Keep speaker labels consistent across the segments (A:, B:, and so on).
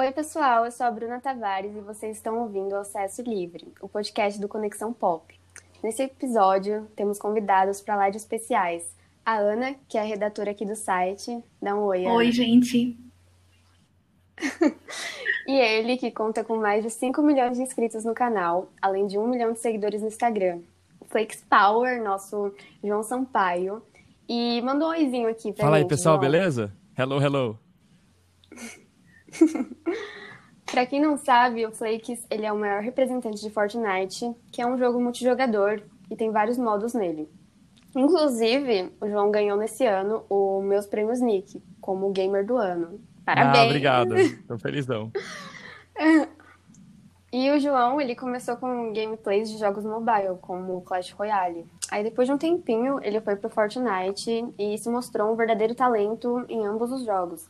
A: Oi, pessoal, eu sou a Bruna Tavares e vocês estão ouvindo o Acesso Livre, o podcast do Conexão Pop. Nesse episódio, temos convidados para lá de especiais. A Ana, que é a redatora aqui do site. Dá um oi, Ana.
B: Oi, gente.
A: e ele, que conta com mais de 5 milhões de inscritos no canal, além de 1 milhão de seguidores no Instagram. O Flakes Power, nosso João Sampaio. E mandou um oizinho aqui pra
C: Fala
A: gente,
C: aí, pessoal,
A: João.
C: beleza? Hello, hello.
A: Pra quem não sabe, o Flakes ele é o maior representante de Fortnite, que é um jogo multijogador e tem vários modos nele. Inclusive, o João ganhou nesse ano o meus prêmios Nick como gamer do ano. Parabéns!
C: Ah, obrigado. Tô felizão.
A: E o João, ele começou com gameplays de jogos mobile, como Clash Royale. Aí depois de um tempinho, ele foi pro Fortnite e isso mostrou um verdadeiro talento em ambos os jogos.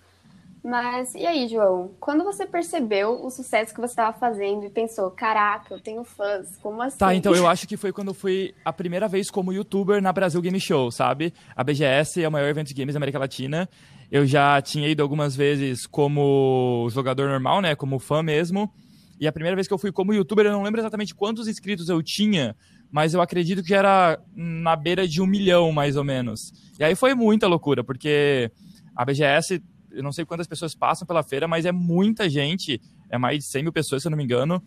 A: Mas e aí, João? Quando você percebeu o sucesso que você estava fazendo e pensou, caraca, eu tenho fãs, como assim?
C: Tá, então eu acho que foi quando eu fui a primeira vez como youtuber na Brasil Game Show, sabe? A BGS é o maior evento de games da América Latina. Eu já tinha ido algumas vezes como jogador normal, né? Como fã mesmo. E a primeira vez que eu fui como youtuber, eu não lembro exatamente quantos inscritos eu tinha, mas eu acredito que era na beira de um milhão, mais ou menos. E aí foi muita loucura, porque a BGS eu não sei quantas pessoas passam pela feira, mas é muita gente, é mais de 100 mil pessoas, se eu não me engano,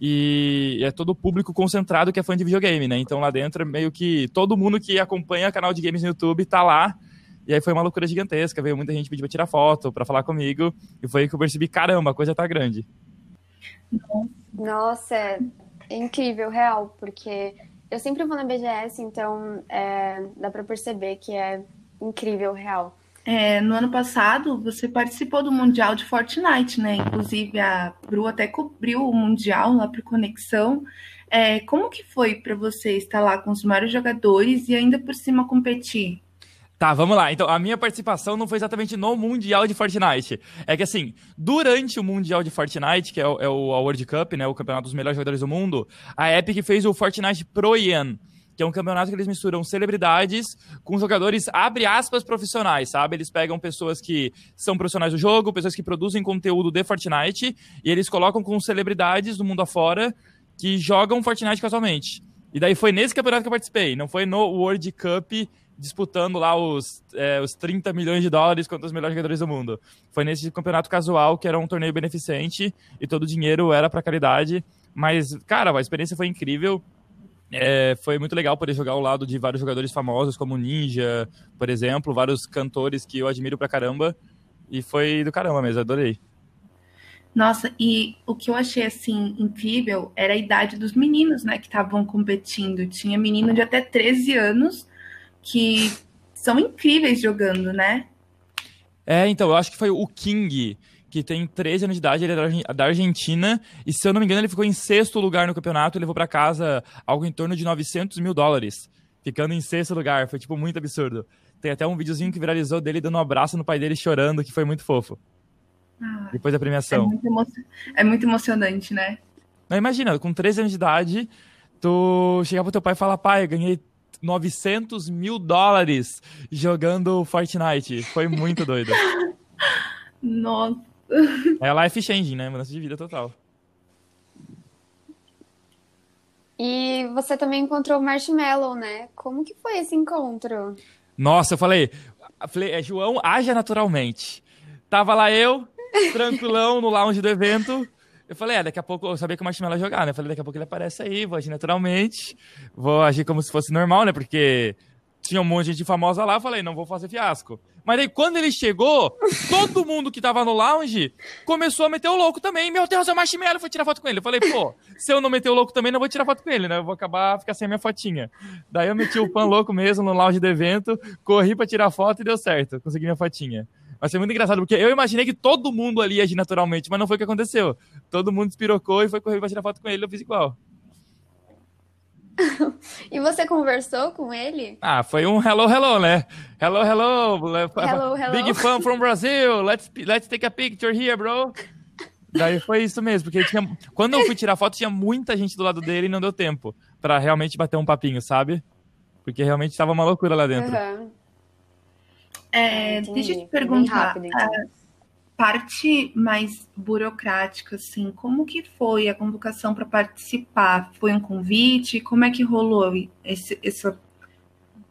C: e é todo o público concentrado que é fã de videogame, né? Então lá dentro é meio que todo mundo que acompanha canal de games no YouTube tá lá, e aí foi uma loucura gigantesca, veio muita gente pedir pra tirar foto, pra falar comigo, e foi aí que eu percebi, caramba, a coisa tá grande.
A: Nossa, é incrível, real, porque eu sempre vou na BGS, então é, dá pra perceber que é incrível, real.
B: É, no ano passado, você participou do Mundial de Fortnite, né? Inclusive, a Bru até cobriu o Mundial lá por Conexão. É, como que foi para você estar lá com os maiores jogadores e ainda por cima competir?
C: Tá, vamos lá. Então, a minha participação não foi exatamente no Mundial de Fortnite. É que, assim, durante o Mundial de Fortnite, que é o, é o World Cup, né, o campeonato dos melhores jogadores do mundo, a Epic fez o Fortnite Pro Ian, que é um campeonato que eles misturam celebridades com jogadores, abre aspas, profissionais, sabe? Eles pegam pessoas que são profissionais do jogo, pessoas que produzem conteúdo de Fortnite, e eles colocam com celebridades do mundo afora que jogam Fortnite casualmente. E daí foi nesse campeonato que eu participei, não foi no World Cup disputando lá os, é, os 30 milhões de dólares contra os melhores jogadores do mundo. Foi nesse campeonato casual, que era um torneio beneficente, e todo o dinheiro era para caridade. Mas, cara, a experiência foi incrível. É, foi muito legal poder jogar ao lado de vários jogadores famosos, como Ninja, por exemplo, vários cantores que eu admiro pra caramba. E foi do caramba mesmo, adorei.
B: Nossa, e o que eu achei assim incrível era a idade dos meninos, né, que estavam competindo. Tinha menino de até 13 anos que são incríveis jogando, né?
C: É, então, eu acho que foi o King, que tem 13 anos de idade, ele é da Argentina, e se eu não me engano, ele ficou em sexto lugar no campeonato, e levou para casa algo em torno de 900 mil dólares, ficando em sexto lugar, foi, tipo, muito absurdo. Tem até um videozinho que viralizou dele dando um abraço no pai dele chorando, que foi muito fofo.
B: Ah,
C: Depois da
B: é,
C: premiação.
B: muito emo... é muito emocionante, né?
C: Não, imagina, com 13 anos de idade, tu chegar pro teu pai e falar, pai, eu ganhei 900 mil dólares jogando Fortnite. Foi muito doido.
B: Nossa.
C: É life changing, né? Mudança de vida total.
A: E você também encontrou o Marshmallow, né? Como que foi esse encontro?
C: Nossa, eu falei, falei é, João, haja naturalmente. Tava lá eu, tranquilão, no lounge do evento. Eu falei, é, daqui a pouco eu sabia que o Marshmallow ia jogar, né? Eu falei, daqui a pouco ele aparece aí, vou agir naturalmente, vou agir como se fosse normal, né? Porque tinha um monte de gente famosa lá, eu falei, não vou fazer fiasco. Mas aí, quando ele chegou, todo mundo que tava no lounge começou a meter o louco também. Meu Deus, é o Marshmallow, vou tirar foto com ele. Eu falei, pô, se eu não meter o louco também, não vou tirar foto com ele, né? Eu vou acabar, ficar sem a minha fotinha. Daí eu meti o pan louco mesmo no lounge do evento, corri pra tirar foto e deu certo, consegui minha fotinha. Mas foi muito engraçado, porque eu imaginei que todo mundo ali ia agir naturalmente, mas não foi o que aconteceu. Todo mundo despirocou e foi correr pra tirar foto com ele, eu fiz igual.
A: e você conversou com ele?
C: Ah, foi um hello, hello, né? Hello, hello.
A: Hello, hello.
C: Big fan from Brazil. Let's, let's take a picture here, bro. Daí foi isso mesmo, porque tinha, quando eu fui tirar foto, tinha muita gente do lado dele e não deu tempo pra realmente bater um papinho, sabe? Porque realmente tava uma loucura lá dentro.
A: Uhum.
B: É,
A: Entendi.
B: deixa eu te perguntar.
A: rápido, então.
B: ah, parte mais burocrática, assim, como que foi a convocação para participar? Foi um convite? Como é que rolou esse, essa...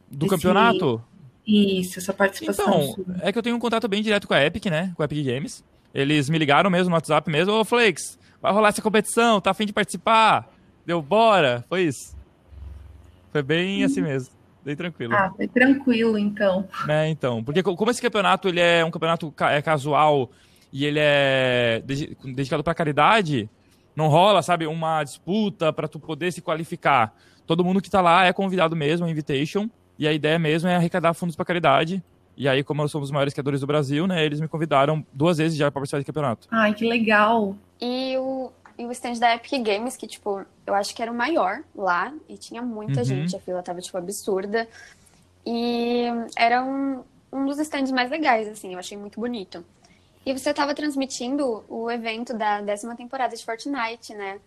C: Do esse... campeonato?
B: Isso, essa participação.
C: Então, sua. é que eu tenho um contato bem direto com a Epic, né? Com a Epic Games. Eles me ligaram mesmo no WhatsApp mesmo, ô Flakes, vai rolar essa competição, tá afim de participar? Deu bora, foi isso. Foi bem hum. assim mesmo, bem tranquilo.
B: Ah, foi tranquilo então.
C: É, então, porque como esse campeonato ele é um campeonato é casual e ele é dedicado para caridade, não rola, sabe, uma disputa para tu poder se qualificar. Todo mundo que tá lá é convidado mesmo, invitation, e a ideia mesmo é arrecadar fundos para caridade. E aí, como nós somos os maiores criadores do Brasil, né, eles me convidaram duas vezes já para participar do campeonato.
B: Ai, que legal!
A: E o, e o stand da Epic Games, que, tipo, eu acho que era o maior lá, e tinha muita uhum. gente, a fila tava, tipo, absurda. E era um, um dos stands mais legais, assim, eu achei muito bonito. E você tava transmitindo o evento da décima temporada de Fortnite, né?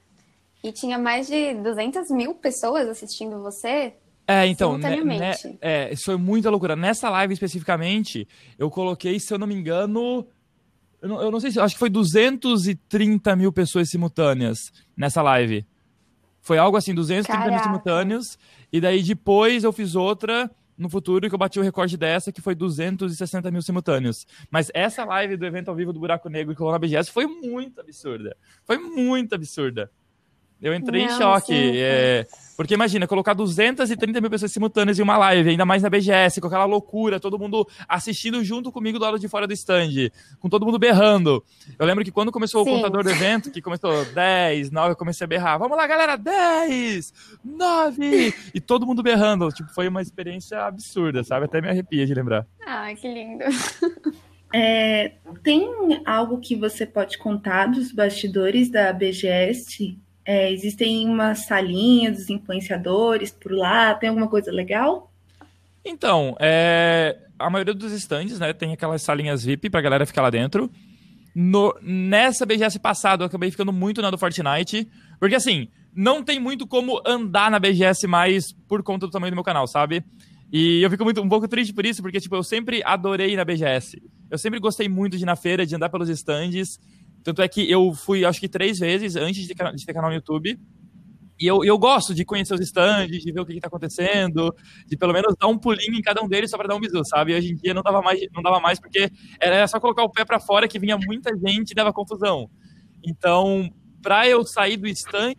A: E tinha mais de 200 mil pessoas assistindo você.
C: É, então, né, né, é, isso foi muita loucura. Nessa live especificamente, eu coloquei, se eu não me engano, eu não, eu não sei se, acho que foi 230 mil pessoas simultâneas nessa live. Foi algo assim, 230 Caraca. mil simultâneos. E daí depois eu fiz outra no futuro que eu bati o recorde dessa, que foi 260 mil simultâneos. Mas essa live do evento ao vivo do Buraco Negro com a BGS foi muito absurda. Foi muito absurda. Eu entrei não, em choque. É, porque imagina, colocar 230 mil pessoas simultâneas em uma live, ainda mais na BGS, com aquela loucura, todo mundo assistindo junto comigo do lado de fora do stand, com todo mundo berrando. Eu lembro que quando começou Sim. o contador do evento, que começou 10, 9, eu comecei a berrar. Vamos lá, galera, 10, 9! E todo mundo berrando. Tipo, foi uma experiência absurda, sabe? Até me arrepia de lembrar.
A: Ah, que lindo.
B: É, tem algo que você pode contar dos bastidores da BGS é, existem umas salinhas dos influenciadores por lá, tem alguma coisa legal?
C: Então, é, a maioria dos estandes, né, tem aquelas salinhas VIP pra galera ficar lá dentro. No, nessa BGS passada, eu acabei ficando muito na do Fortnite, porque assim, não tem muito como andar na BGS mais por conta do tamanho do meu canal, sabe? E eu fico muito, um pouco triste por isso, porque, tipo, eu sempre adorei ir na BGS. Eu sempre gostei muito de ir na feira, de andar pelos estandes. Tanto é que eu fui, acho que três vezes antes de de ter canal no YouTube. E eu, eu gosto de conhecer os stands, de ver o que, está acontecendo, de pelo menos dar um pulinho em cada um deles só para dar um bisu, sabe? E hoje em dia não dava mais, não dava mais porque era só colocar o pé para fora que vinha muita gente e dava confusão. Então, para eu sair do stand,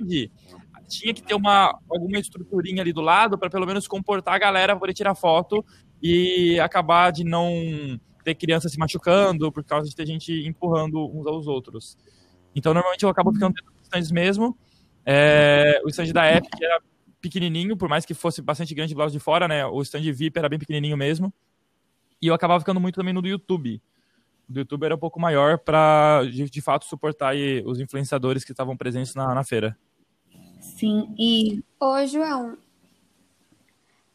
C: tinha que ter uma alguma estruturinha ali do lado para pelo menos comportar a galera poder tirar foto e acabar de não ter criança se machucando, por causa de ter gente empurrando uns aos outros. Então, normalmente eu acabo ficando dentro dos stands mesmo. É, o stand da Epic era pequenininho, por mais que fosse bastante grande do lado de fora, né? O stand VIP era bem pequenininho mesmo. E eu acabava ficando muito também no do YouTube. O do YouTube era um pouco maior para, de, de, fato, suportar aí, os influenciadores que estavam presentes na, na feira.
B: Sim, e...
A: Ô, João,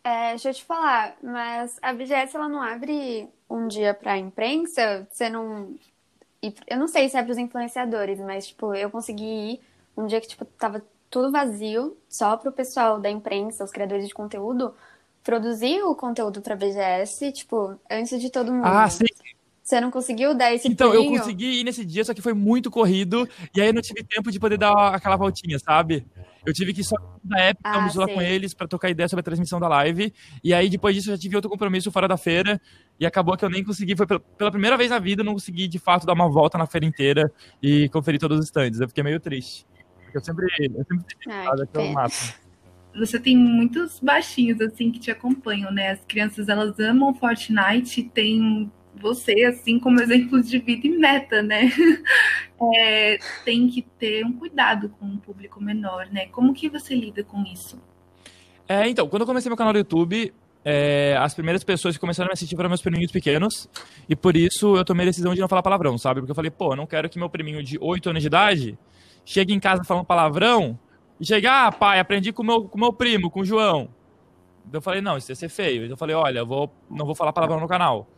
A: é, deixa eu te falar, mas a BGS ela não abre um dia pra imprensa? Você não. Eu não sei se é pros influenciadores, mas, tipo, eu consegui ir um dia que, tipo, tava tudo vazio, só pro pessoal da imprensa, os criadores de conteúdo, produzir o conteúdo pra BGS, tipo, antes de todo mundo.
C: Ah, sim.
A: Você não conseguiu dar esse
C: Então, pulinho? eu consegui ir nesse dia, só que foi muito corrido, e aí eu não tive tempo de poder dar aquela voltinha, sabe? Eu tive que só da época ah, lá com eles para trocar ideia sobre a transmissão da live. E aí, depois disso, eu já tive outro compromisso fora da feira. E acabou que eu nem consegui. Foi pela primeira vez na vida, eu não consegui de fato dar uma volta na feira inteira e conferir todos os stands. Eu fiquei meio triste. Porque eu sempre. Eu sempre
B: Ai, Você tem muitos baixinhos assim que te acompanham, né? As crianças elas amam Fortnite, tem você, assim, como exemplo de vida e meta, né? É, tem que ter um cuidado com um público menor, né? Como que você lida com isso?
C: É, então, quando eu comecei meu canal do YouTube, é, as primeiras pessoas que começaram a me assistir foram meus priminhos pequenos, e por isso eu tomei a decisão de não falar palavrão, sabe? Porque eu falei, pô, eu não quero que meu priminho de 8 anos de idade chegue em casa falando palavrão e chegue, ah, pai, aprendi com meu, com meu primo, com o João. Eu falei, não, isso ia ser feio. Então eu falei, olha, eu vou, não vou falar palavrão no canal.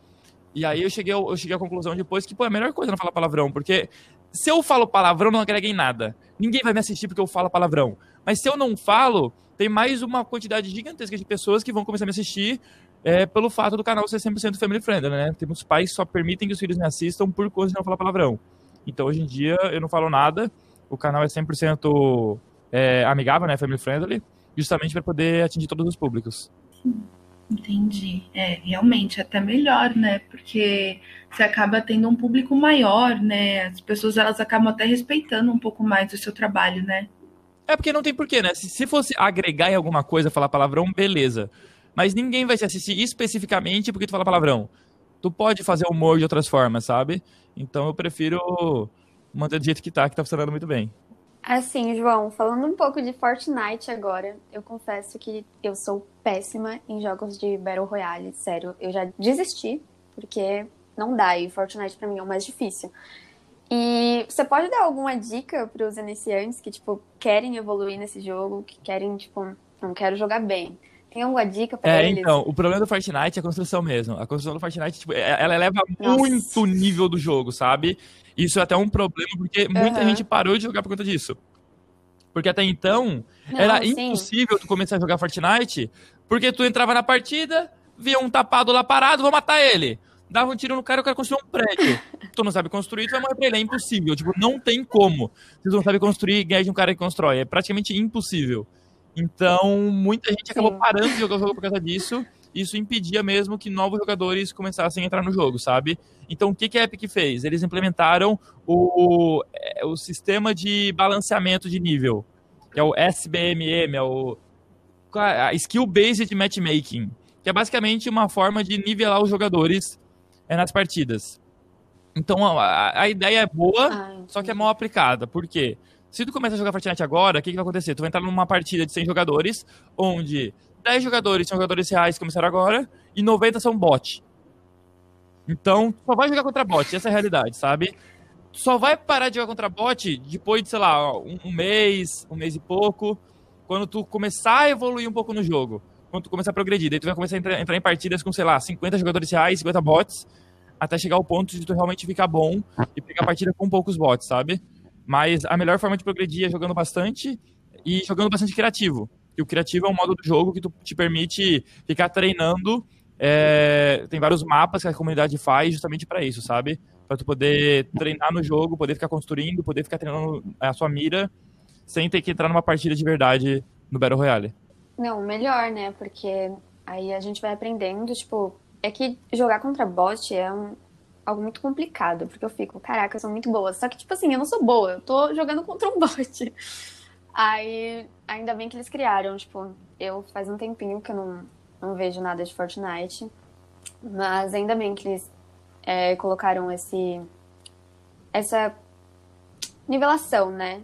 C: E aí eu cheguei, eu cheguei à conclusão depois que, pô, é a melhor coisa não falar palavrão, porque se eu falo palavrão, não agrega em nada. Ninguém vai me assistir porque eu falo palavrão. Mas se eu não falo, tem mais uma quantidade gigantesca de pessoas que vão começar a me assistir é pelo fato do canal ser 100% family friendly, né? Temos pais que só permitem que os filhos me assistam por coisa de não falar palavrão. Então, hoje em dia, eu não falo nada, o canal é 100% é, amigável, né? Family friendly, justamente para poder atingir todos os públicos.
B: Entendi. É, realmente, até melhor, né? Porque você acaba tendo um público maior, né? As pessoas, elas acabam até respeitando um pouco mais o seu trabalho, né?
C: É porque não tem porquê, né? Se, se fosse agregar em alguma coisa, falar palavrão, beleza. Mas ninguém vai te assistir especificamente porque tu fala palavrão. Tu pode fazer humor de outras formas, sabe? Então eu prefiro manter do jeito que tá, que tá funcionando muito bem.
A: Assim, João, falando um pouco de Fortnite agora, eu confesso que eu sou péssima em jogos de Battle Royale, sério. Eu já desisti, porque não dá, e Fortnite pra mim é o mais difícil. E você pode dar alguma dica para os iniciantes que, tipo, querem evoluir nesse jogo, que querem, tipo, não quero jogar bem. Tem alguma dica pra
C: é,
A: eles?
C: então, o problema do Fortnite é a construção mesmo. A construção do Fortnite, tipo, é, ela eleva Nossa. muito o nível do jogo, sabe? Isso é até um problema, porque muita uhum. gente parou de jogar por conta disso. Porque até então, Não, era sim. impossível tu começar a jogar Fortnite, porque tu entrava na partida, via um tapado lá parado, vou matar ele. Dava um tiro no cara, o cara construiu um prédio. tu não sabe construir, tu vai morrer pra ele. É impossível. Tipo, não tem como. Se tu não sabe construir, ganhar de um cara que constrói. É praticamente impossível. Então, muita gente acabou Sim. parando de jogar o jogo por causa disso. Isso impedia mesmo que novos jogadores começassem a entrar no jogo, sabe? Então, o que, que a Epic fez? Eles implementaram o, é, o sistema de balanceamento de nível, que é o SBMM, é o a Skill Based Matchmaking, que é basicamente uma forma de nivelar os jogadores é, nas partidas. Então, a, a ideia é boa, ah, só que é mal aplicada. Por quê? Se tu começa a jogar Fortnite agora, o que, que vai acontecer? Tu vai entrar numa partida de 100 jogadores, onde 10 jogadores são jogadores reais que começaram agora, e 90 são bot. Então, só vai jogar contra bot, essa é a realidade, sabe? Só vai parar de jogar contra bot depois de, sei lá, um, um mês, um mês e pouco, quando tu começar a evoluir um pouco no jogo. Quando tu começar a progredir. Daí tu vai começar a entrar, entrar em partidas com, sei lá, 50 jogadores reais, 50 bots, até chegar ao ponto de tu realmente ficar bom e pegar partida com poucos bots, sabe? Mas a melhor forma de progredir é jogando bastante e jogando bastante criativo. E o criativo é um modo do jogo que te permite ficar treinando. É, tem vários mapas que a comunidade faz justamente para isso, sabe? Para tu poder treinar no jogo, poder ficar construindo, poder ficar treinando a sua mira sem ter que entrar numa partida de verdade no Battle Royale.
A: Não, melhor, né? Porque aí a gente vai aprendendo, tipo, é que jogar contra bot é um, algo muito complicado, porque eu fico, caraca, eu sou muito boa. Só que, tipo assim, eu não sou boa, eu tô jogando contra um bot. Aí, ainda bem que eles criaram, tipo, eu faz um tempinho que eu não, não vejo nada de Fortnite, mas ainda bem que eles é, colocaram esse essa nivelação, né?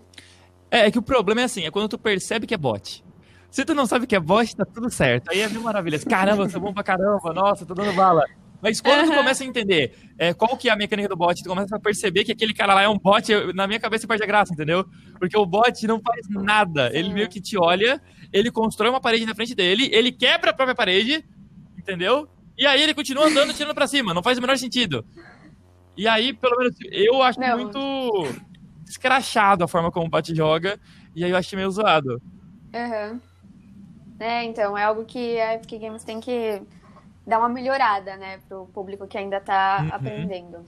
C: É, é que o problema é assim, é quando tu percebe que é bot. Se tu não sabe que é bot, tá tudo certo. Aí é mil maravilhas. Caramba, eu sou bom pra caramba, nossa, tô dando bala. Mas quando uhum. tu começa a entender é, qual que é a mecânica do bot, tu começa a perceber que aquele cara lá é um bot, eu, na minha cabeça perde a graça, entendeu? Porque o bot não faz nada. Ele meio que te olha, ele constrói uma parede na frente dele, ele quebra a própria parede, entendeu? E aí ele continua andando, tirando pra cima. Não faz o menor sentido. E aí, pelo menos, eu acho não. muito escrachado a forma como o bot joga. E aí eu acho meio zoado.
A: Uhum. É, então, é algo que a Epic Games tem que dar uma melhorada, né, pro público que ainda tá uhum. aprendendo.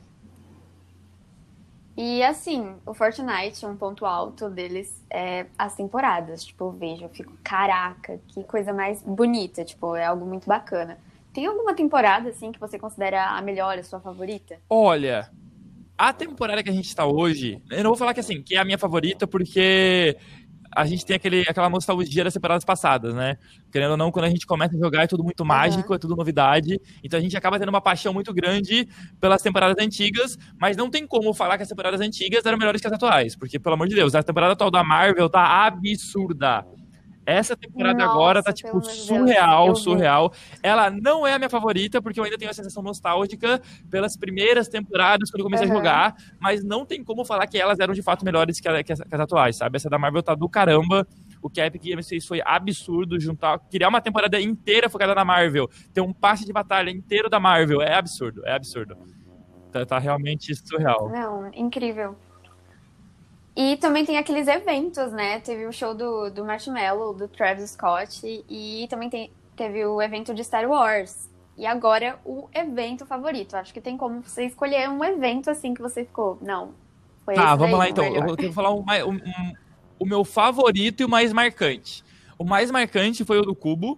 A: E assim, o Fortnite, um ponto alto deles é as temporadas. Tipo, eu vejo, eu fico, caraca, que coisa mais bonita, tipo, é algo muito bacana. Tem alguma temporada, assim, que você considera a melhor, a sua favorita?
C: Olha, a temporada que a gente está hoje, eu não vou falar que assim, que é a minha favorita, porque a gente tem aquele, aquela nostalgia das temporadas passadas, né? Querendo ou não, quando a gente começa a jogar é tudo muito mágico, uhum. é tudo novidade. Então a gente acaba tendo uma paixão muito grande pelas temporadas antigas, mas não tem como falar que as temporadas antigas eram melhores que as atuais, porque, pelo amor de Deus, a temporada atual da Marvel tá absurda. Essa temporada Nossa, agora tá, tipo, surreal, Deus, surreal. Ela não é a minha favorita, porque eu ainda tenho a sensação nostálgica pelas primeiras temporadas, quando eu comecei uhum. a jogar, mas não tem como falar que elas eram de fato melhores que, a, que, as, que as atuais, sabe? Essa da Marvel tá do caramba. O que a Epic Games fez foi absurdo, juntar, criar uma temporada inteira focada na Marvel, ter um passe de batalha inteiro da Marvel, é absurdo, é absurdo. Tá, tá realmente surreal.
A: Não, incrível. E também tem aqueles eventos, né? Teve o show do, do Marshmallow, do Travis Scott, e também tem, teve o evento de Star Wars. E agora, o evento favorito. Acho que tem como você escolher um evento assim que você ficou. Não. Foi
C: tá, vamos lá então.
A: melhor.
C: Eu vou falar um, um, um, o meu favorito e o mais marcante. O mais marcante foi o do Cubo.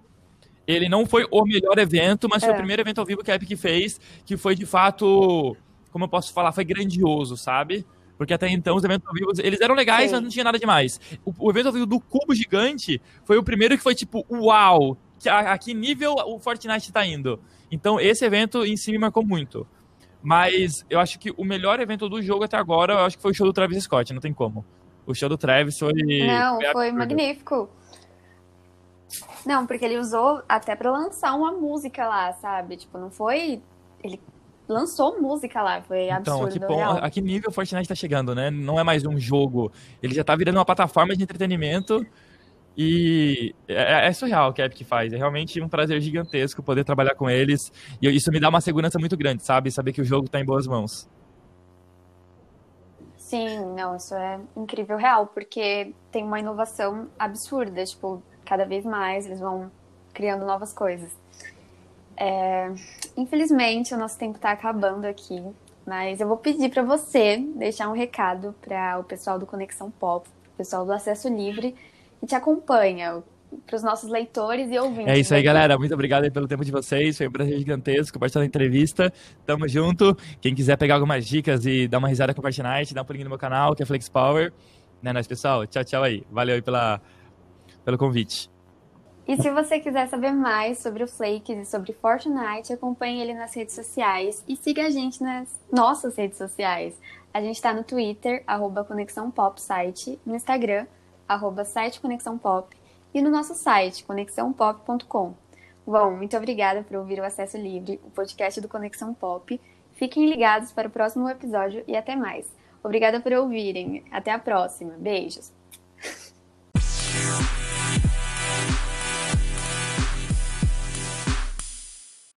C: Ele não foi o melhor evento, mas foi
A: É.
C: o primeiro evento ao vivo que a Epic fez, que foi de fato, como eu posso falar, foi grandioso, sabe? Porque até então os eventos ao vivo, eles eram legais,
A: Sim.
C: mas não tinha nada demais. O, o evento ao vivo do Cubo Gigante foi o primeiro que foi tipo, uau, a, a que nível o Fortnite tá indo. Então esse evento em si me marcou muito. Mas eu acho que o melhor evento do jogo até agora, eu acho que foi o show do Travis Scott, não tem como. O show do Travis foi.
A: Não, foi
C: absurdo.
A: magnífico. Não, porque ele usou até pra lançar uma música lá, sabe? Tipo, não foi. Ele lançou música lá, foi
C: Então,
A: absurdo.
C: a que,
A: real.
C: a que nível Fortnite tá chegando, né? Não é mais um jogo. Ele já tá virando uma plataforma de entretenimento. E é, é surreal o que a Epic faz. É realmente um prazer gigantesco poder trabalhar com eles. E isso me dá uma segurança muito grande, sabe? Saber que o jogo tá em boas mãos.
A: Sim, não, isso é incrível real, porque tem uma inovação absurda, tipo, cada vez mais eles vão criando novas coisas. É, infelizmente, o nosso tempo tá acabando aqui, mas eu vou pedir para você deixar um recado para o pessoal do Conexão Pop, o pessoal do Acesso Livre, que te acompanha, para os nossos leitores e ouvintes.
C: É isso aí,
A: aqui.
C: galera. Muito obrigado pelo tempo de vocês. Foi um prazer gigantesco participar da entrevista. Tamo junto. Quem quiser pegar algumas dicas e dar uma risada com o dá um pulinho no meu canal, que é Flex Power. Né, nós, pessoal? Tchau, tchau aí. Valeu aí pela, pelo convite.
A: E se você quiser saber mais sobre o Flakes e sobre Fortnite, acompanhe ele nas redes sociais e siga a gente nas nossas redes sociais. A gente está no Twitter, arroba Conexão Pop Site, no Instagram, arroba site Conexão Pop, e no nosso site, conexãopop.com. Bom, muito obrigada por ouvir o Acesso Livre, o podcast do Conexão Pop. Fiquem ligados para o próximo episódio e até mais. Obrigada por ouvirem. Até a próxima. Beijos.